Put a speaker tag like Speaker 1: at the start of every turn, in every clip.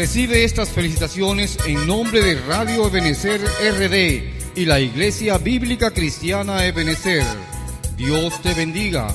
Speaker 1: Recibe estas felicitaciones en nombre de Radio Ebenecer RD y la Iglesia Bíblica Cristiana Ebenecer. Dios te bendiga.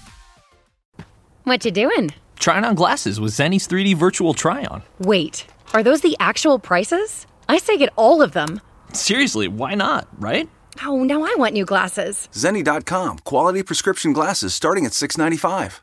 Speaker 2: What you doing?
Speaker 3: Trying on glasses with Zenni's 3D virtual try on.
Speaker 2: Wait, are those the actual prices? I say get all of them.
Speaker 3: Seriously, why not, right?
Speaker 2: Oh, now I want new glasses.
Speaker 4: Zenni.com, quality prescription glasses starting at $6.95.